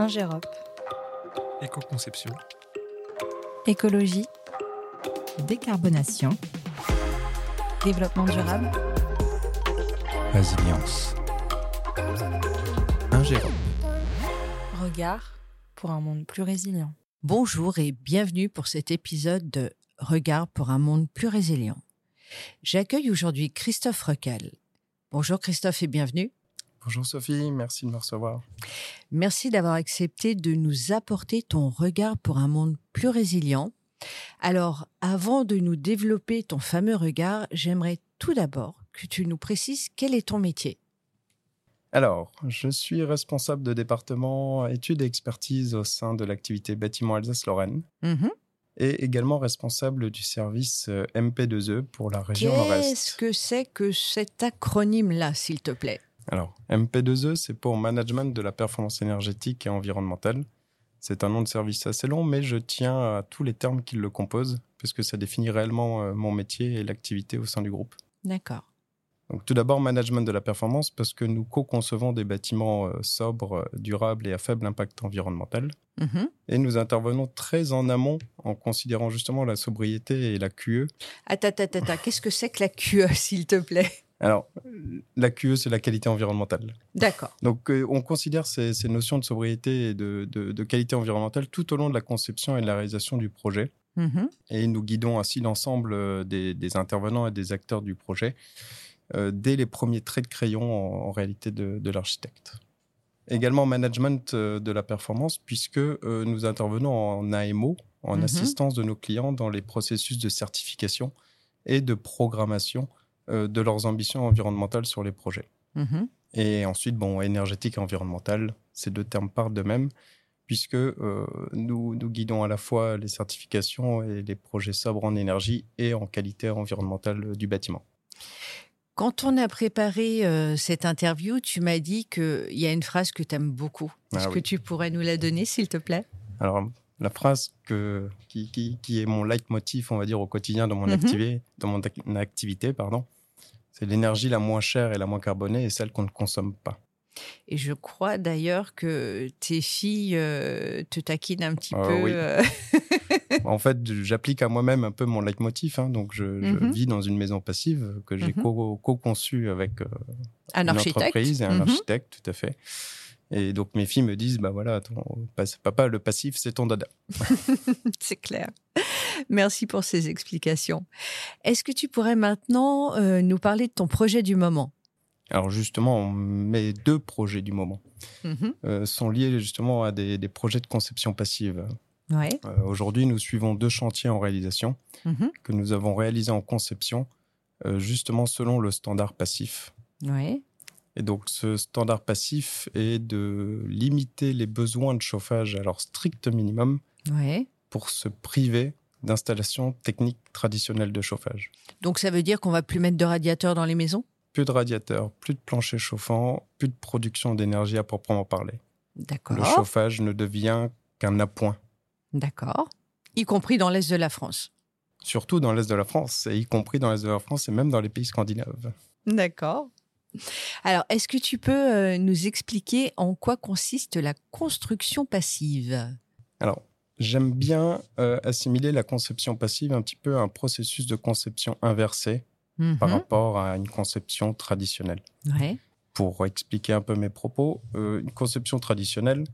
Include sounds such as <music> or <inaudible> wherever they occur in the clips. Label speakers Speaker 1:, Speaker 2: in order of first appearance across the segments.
Speaker 1: Ingérop.
Speaker 2: Éco-conception.
Speaker 1: Écologie.
Speaker 3: Décarbonation.
Speaker 1: Développement durable.
Speaker 2: Résilience. Ingérop.
Speaker 1: Regard pour un monde plus résilient.
Speaker 3: Bonjour et bienvenue pour cet épisode de Regard pour un monde plus résilient. J'accueille aujourd'hui Christophe Recal. Bonjour Christophe et bienvenue.
Speaker 2: Bonjour Sophie, merci de me recevoir.
Speaker 3: Merci d'avoir accepté de nous apporter ton regard pour un monde plus résilient. Alors, avant de nous développer ton fameux regard, j'aimerais tout d'abord que tu nous précises quel est ton métier.
Speaker 2: Alors, je suis responsable de département études et expertise au sein de l'activité bâtiment Alsace-Lorraine
Speaker 3: Mhm.
Speaker 2: et également responsable du service euh, MP2E pour la région Nord-Est.
Speaker 3: Qu'est-ce que c'est que cet acronyme-là, s'il te plaît?
Speaker 2: Alors, MP2E, c'est pour Management de la performance énergétique et environnementale. C'est un nom de service assez long, mais je tiens à tous les termes qui le composent, puisque ça définit réellement euh, mon métier et l'activité au sein du groupe.
Speaker 3: D'accord.
Speaker 2: Donc, tout d'abord, management de la performance, parce que nous co-concevons des bâtiments euh, sobres, euh, durables et à faible impact environnemental.
Speaker 3: Mhm.
Speaker 2: Et nous intervenons très en amont en considérant justement la sobriété et la QE.
Speaker 3: Attends, attends, attends. Qu'est-ce que c'est que la QE, <laughs> s'il te plaît?
Speaker 2: Alors, la QE, c'est la qualité environnementale.
Speaker 3: D'accord.
Speaker 2: Donc, euh, on considère ces, ces notions de sobriété et de, de- de qualité environnementale tout au long de la conception et de la réalisation du projet.
Speaker 3: Mhm.
Speaker 2: Et nous guidons ainsi l'ensemble euh, des, des intervenants et des acteurs du projet euh, dès les premiers traits de crayon en, en réalité de, de l'architecte. Également management euh, de la performance puisque euh, nous intervenons en AMO, en
Speaker 3: Mhm.
Speaker 2: assistance de nos clients dans les processus de certification et de programmation euh, de leurs ambitions environnementales sur les projets.
Speaker 3: Mhm.
Speaker 2: Et ensuite, bon, énergétique et environnemental, ces deux termes partent de même, puisque euh, nous, nous guidons à la fois les certifications et les projets sobres en énergie et en qualité environnementale euh, du bâtiment.
Speaker 3: Quand on a préparé euh, cette interview, tu m'as dit qu'il y a une phrase que tu aimes beaucoup. Est-ce
Speaker 2: Ah
Speaker 3: que
Speaker 2: oui.
Speaker 3: tu pourrais nous la donner, s'il te plaît?
Speaker 2: Alors, la phrase que, qui, qui, qui est mon leitmotiv, on va dire, au quotidien dans mon,
Speaker 3: Mhm.
Speaker 2: activité, dans mon ac- activité, pardon, c'est l'énergie la moins chère et la moins carbonée et celle qu'on ne consomme pas.
Speaker 3: Et je crois d'ailleurs que tes filles euh, te taquinent un petit
Speaker 2: Ah
Speaker 3: peu.
Speaker 2: oui.
Speaker 3: euh,
Speaker 2: En fait, j'applique à moi-même un peu mon leitmotiv. hein, donc, je, je
Speaker 3: Mhm.
Speaker 2: vis dans une maison passive que j'ai
Speaker 3: Mhm.
Speaker 2: co- co-conçue avec euh,
Speaker 3: un
Speaker 2: une
Speaker 3: architecte.
Speaker 2: entreprise et un
Speaker 3: Mhm.
Speaker 2: architecte, tout à fait. Et donc, mes filles me disent, bah voilà, ton, papa, le passif, c'est ton dada. <laughs>
Speaker 3: C'est clair. Merci pour ces explications. Est-ce que tu pourrais maintenant euh, nous parler de ton projet du moment?
Speaker 2: Alors, justement, mes deux projets du moment
Speaker 3: Mhm.
Speaker 2: euh, sont liés justement à des, des projets de conception passive.
Speaker 3: Ouais.
Speaker 2: Euh, Aujourd'hui, nous suivons deux chantiers en réalisation
Speaker 3: Mhm.
Speaker 2: que nous avons réalisés en conception, justement selon le standard passif.
Speaker 3: Ouais.
Speaker 2: Et donc, ce standard passif est de limiter les besoins de chauffage à leur strict minimum
Speaker 3: Ouais.
Speaker 2: pour se priver d'installations techniques traditionnelles de chauffage.
Speaker 3: Donc ça veut dire qu'on va plus mettre de radiateurs dans les maisons?
Speaker 2: Plus de radiateurs, plus de planchers chauffants, plus de production d'énergie à proprement parler. Le
Speaker 3: D'accord.
Speaker 2: chauffage ne devient qu'un appoint,
Speaker 3: D'accord. Y compris dans l'Est de la France.
Speaker 2: surtout dans l'Est de la France, et y compris dans l'Est de la France et même dans les pays scandinaves.
Speaker 3: D'accord. Alors, est-ce que tu peux euh, nous expliquer en quoi consiste la construction passive?
Speaker 2: Alors, j'aime bien euh, assimiler la conception passive un petit peu à un processus de conception inversé par
Speaker 3: Mhm.
Speaker 2: rapport à une conception traditionnelle.
Speaker 3: Ouais.
Speaker 2: Pour expliquer un peu mes propos, euh, une conception traditionnelle,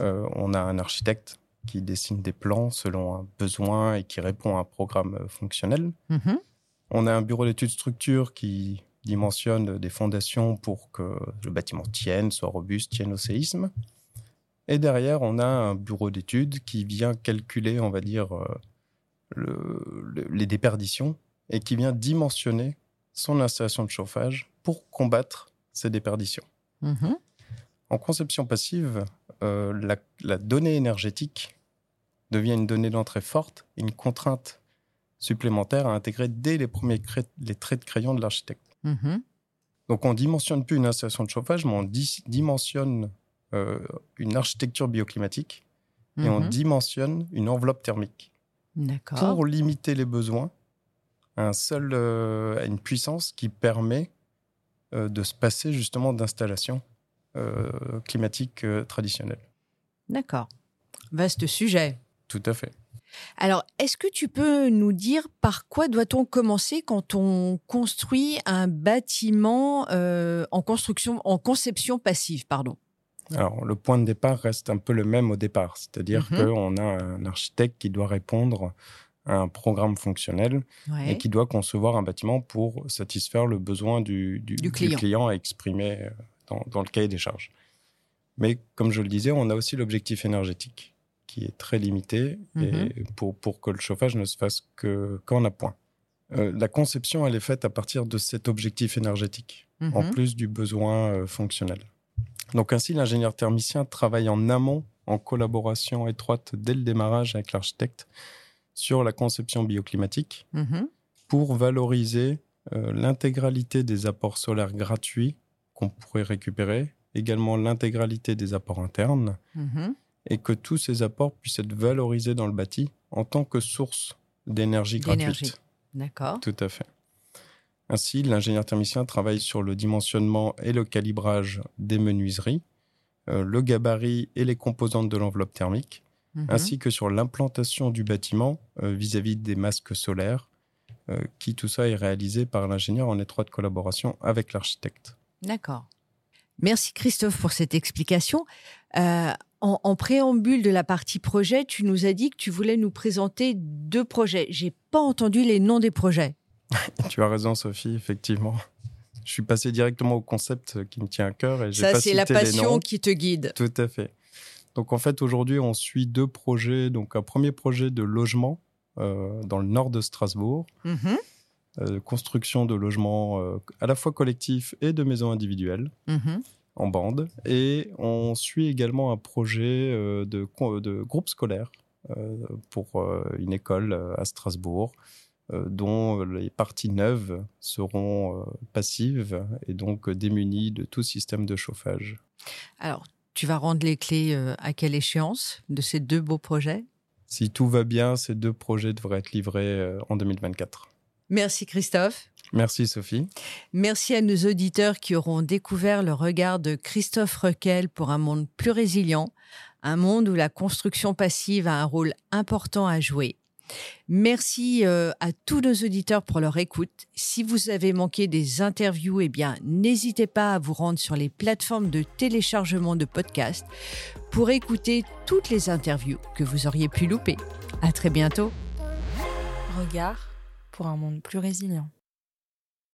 Speaker 2: euh, on a un architecte qui dessine des plans selon un besoin et qui répond à un programme fonctionnel.
Speaker 3: Mhm.
Speaker 2: On a un bureau d'études structure qui dimensionne des fondations pour que le bâtiment tienne, soit robuste, tienne au séisme. Et derrière, on a un bureau d'études qui vient calculer, on va dire, euh, le- le- les déperditions et qui vient dimensionner son installation de chauffage pour combattre ces déperditions.
Speaker 3: Mhm.
Speaker 2: En conception passive, euh, la, la donnée énergétique devient une donnée d'entrée forte, une contrainte supplémentaire à intégrer dès les premiers les traits de crayon de l'architecte.
Speaker 3: Mhm.
Speaker 2: Donc on dimensionne plus une installation de chauffage, mais on di- dimensionne euh, une architecture bioclimatique et on
Speaker 3: Mhm.
Speaker 2: dimensionne une enveloppe thermique pour limiter les besoins à, un seul, euh, à une puissance qui permet euh, de se passer justement d'installations climatiques traditionnelles.
Speaker 3: D'accord. Vaste sujet.
Speaker 2: Tout à fait.
Speaker 3: Alors, est-ce que tu peux nous dire par quoi doit-on commencer quand on construit un bâtiment euh, en construction, en conception passive, pardon?
Speaker 2: Alors, le point de départ reste un peu le même au départ, c'est-à-dire
Speaker 3: Mhm.
Speaker 2: qu'on a un architecte qui doit répondre à un programme fonctionnel
Speaker 3: Ouais.
Speaker 2: et qui doit concevoir un bâtiment pour satisfaire le besoin du, du-
Speaker 3: Du
Speaker 2: du
Speaker 3: client.
Speaker 2: à exprimer euh, dans, dans le cahier des charges. Mais comme je le disais, on a aussi l'objectif énergétique qui est très limité et pour, pour que le chauffage ne se fasse que- qu'en appoint. Euh, la conception, elle est faite à partir de cet objectif énergétique, en
Speaker 3: Mhm.
Speaker 2: plus du besoin euh, fonctionnel. Donc ainsi, l'ingénieur thermicien travaille en amont, en collaboration étroite dès le démarrage avec l'architecte, sur la conception bioclimatique
Speaker 3: Mhm.
Speaker 2: pour valoriser euh, l'intégralité des apports solaires gratuits qu'on pourrait récupérer, également l'intégralité des apports internes. Et que tous ces apports puissent être valorisés dans le bâti en tant que source d'énergie gratuite.
Speaker 3: D'accord.
Speaker 2: Tout à fait. Ainsi, l'ingénieur thermicien travaille sur le dimensionnement et le calibrage des menuiseries, euh, le gabarit et les composantes de l'enveloppe thermique,
Speaker 3: Mhm.
Speaker 2: ainsi que sur l'implantation du bâtiment euh, vis-à-vis des masques solaires, euh, qui tout ça est réalisé par l'ingénieur en étroite collaboration avec l'architecte.
Speaker 3: D'accord. Merci Christophe pour cette explication. En, en préambule de la partie projet, tu nous as dit que tu voulais nous présenter deux projets. J'ai pas entendu les noms des projets. <laughs>
Speaker 2: tu as raison, Sophie, effectivement. Je suis passé directement au concept qui me tient à cœur et
Speaker 3: Ça, c'est la passion qui te guide.
Speaker 2: Tout à fait. Donc en fait, aujourd'hui, on suit deux projets. Donc un premier projet de logement euh, dans le nord de Strasbourg,
Speaker 3: Mhm.
Speaker 2: euh, construction de logements euh, à la fois collectifs et de maisons individuelles
Speaker 3: Mhm.
Speaker 2: En bande. Et on suit également un projet euh, de, groupe scolaire euh, pour euh, une école à Strasbourg. dont les parties neuves seront passives et donc démunies de tout système de chauffage.
Speaker 3: Alors, tu vas rendre les clés à quelle échéance de ces deux beaux projets?
Speaker 2: Si tout va bien, ces deux projets devraient être livrés en 2024.
Speaker 3: Merci Christophe.
Speaker 2: Merci Sophie.
Speaker 3: Merci à nos auditeurs qui auront découvert le regard de Christophe Requel pour un monde plus résilient, un monde où la construction passive a un rôle important à jouer. Merci euh, à tous nos auditeurs pour leur écoute. Si vous avez manqué des interviews, eh bien, n'hésitez pas à vous rendre sur les plateformes de téléchargement de podcasts pour écouter toutes les interviews que vous auriez pu louper. À très bientôt.
Speaker 1: Regard pour un monde plus résilient.